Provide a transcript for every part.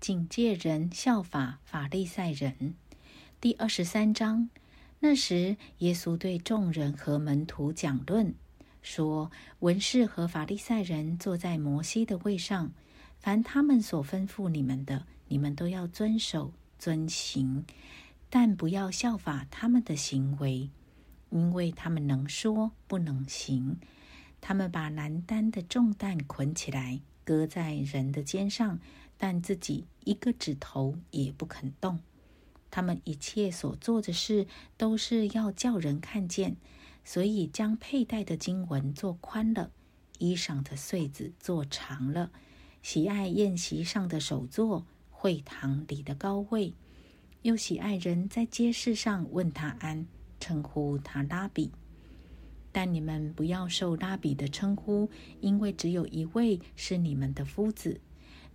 警戒人效法法利赛人。第二十三章，那时耶稣对众人和门徒讲论，说：“文士和法利赛人坐在摩西的位上，凡他们所吩咐你们的，你们都要遵守遵行，但不要效法他们的行为，因为他们能说不能行。他们把难担的重担捆起来，搁在人的肩上。”但自己一个指头也不肯动。他们一切所做的事，都是要叫人看见，所以将佩戴的经文做宽了，衣裳的穗子做长了，喜爱宴席上的首座，会堂里的高位，又喜爱人在街市上问他安，称呼他拉比。但你们不要受拉比的称呼，因为只有一位是你们的夫子。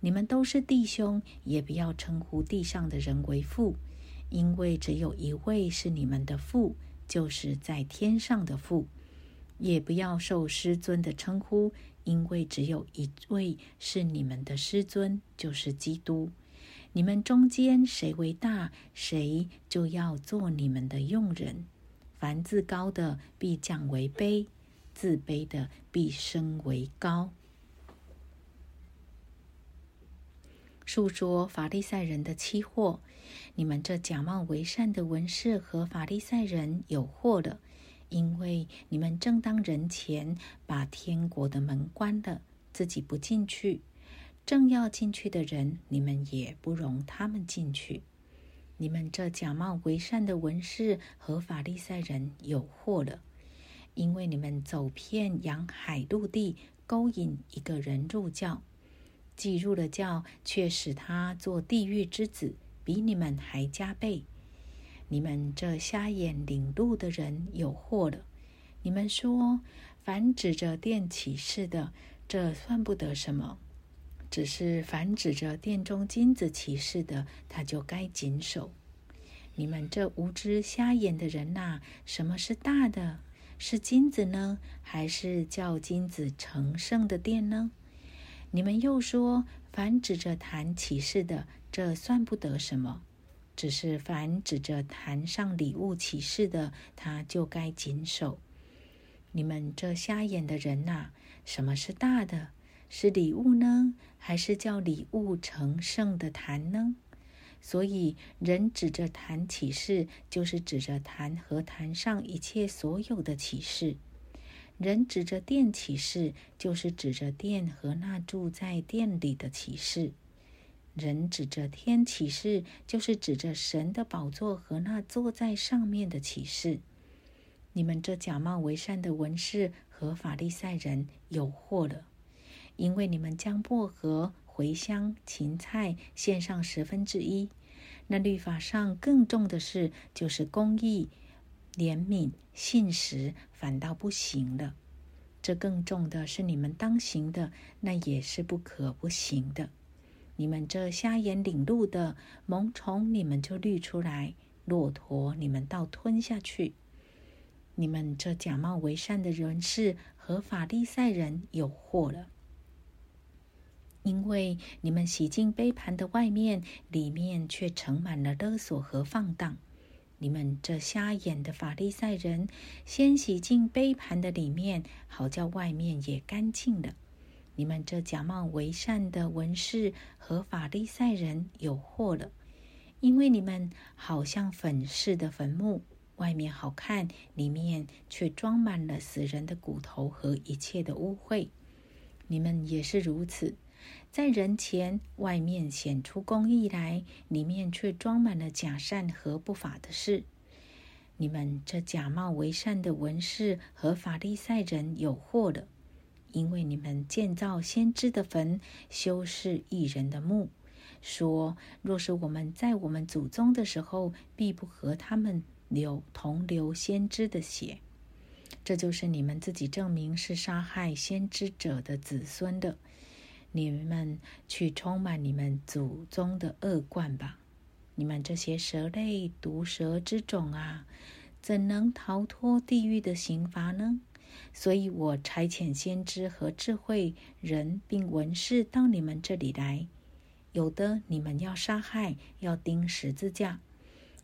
你们都是弟兄，也不要称呼地上的人为父，因为只有一位是你们的父，就是在天上的父。也不要受师尊的称呼，因为只有一位是你们的师尊，就是基督。你们中间谁为大，谁就要做你们的用人。凡自高的必降为卑，自卑的必升为高。述说法利赛人的欺惑，你们这假冒为善的文士和法利赛人有祸了，因为你们正当人前把天国的门关了，自己不进去；正要进去的人，你们也不容他们进去。你们这假冒为善的文士和法利赛人有祸了，因为你们走遍洋海陆地，勾引一个人入教。既入了教，却使他做地狱之子，比你们还加倍。你们这瞎眼领路的人有祸了！你们说，凡指着殿起誓的，这算不得什么；只是凡指着殿中金子起誓的，他就该谨守。你们这无知瞎眼的人呐，什么是大的？是金子呢，还是叫金子成圣的殿呢？你们又说，凡指着坛起誓的，这算不得什么；只是凡指着坛上礼物起誓的，他就该谨守。你们这瞎眼的人呐，什么是大的？是礼物呢，还是叫礼物成圣的坛呢？所以，人指着坛起誓，就是指着坛和坛上一切所有的启示。人指着殿起誓，就是指着殿和那住在殿里的启示；人指着天起誓，就是指着神的宝座和那坐在上面的启示。你们这假冒为善的文士和法利赛人有祸了，因为你们将薄荷、茴香、芹菜献上十分之一。那律法上更重的事，就是公义。怜悯、信实反倒不行了。这更重的是你们当行的，那也是不可不行的。你们这瞎眼领路的，萌虫你们就滤出来；骆驼你们倒吞下去。你们这假冒为善的人士和法利赛人有祸了，因为你们洗净杯盘的外面，里面却盛满了勒索和放荡。你们这瞎眼的法利赛人，先洗净杯盘的里面，好叫外面也干净了。你们这假冒为善的文士和法利赛人有祸了，因为你们好像粉饰的坟墓，外面好看，里面却装满了死人的骨头和一切的污秽。你们也是如此。在人前，外面显出公义来，里面却装满了假善和不法的事。你们这假冒为善的文士和法利赛人有祸了，因为你们建造先知的坟，修饰异人的墓，说：若是我们在我们祖宗的时候，必不和他们流同流先知的血。这就是你们自己证明是杀害先知者的子孙的。你们去充满你们祖宗的恶贯吧！你们这些蛇类、毒蛇之种啊，怎能逃脱地狱的刑罚呢？所以我差遣先知和智慧人并文士到你们这里来，有的你们要杀害，要钉十字架；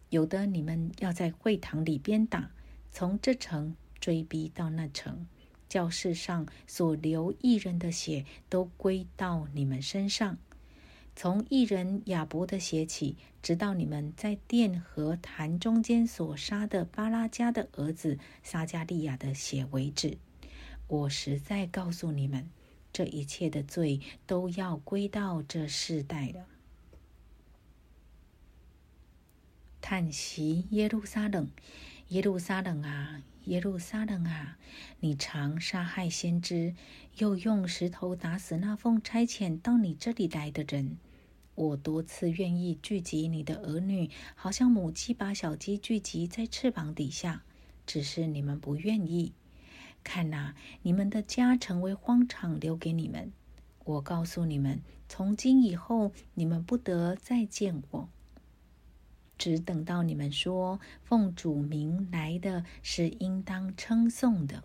有的你们要在会堂里鞭打，从这城追逼到那城，教室上所流一人的血都归到你们身上。从一人亚伯的血起，直到你们在殿和坛中间所杀的巴拉加的儿子撒加利亚的血为止。我实在告诉你们，这一切的罪都要归到这世代了。叹息耶路撒冷，耶路撒冷啊，耶路撒冷啊！你常杀害先知，又用石头打死那奉差遣到你这里来的人。我多次愿意聚集你的儿女，好像母鸡把小鸡聚集在翅膀底下，只是你们不愿意。看呐，你们的家成为荒场，留给你们。我告诉你们，从今以后，你们不得再见我，只等到你们说奉主名来的是应当称颂的。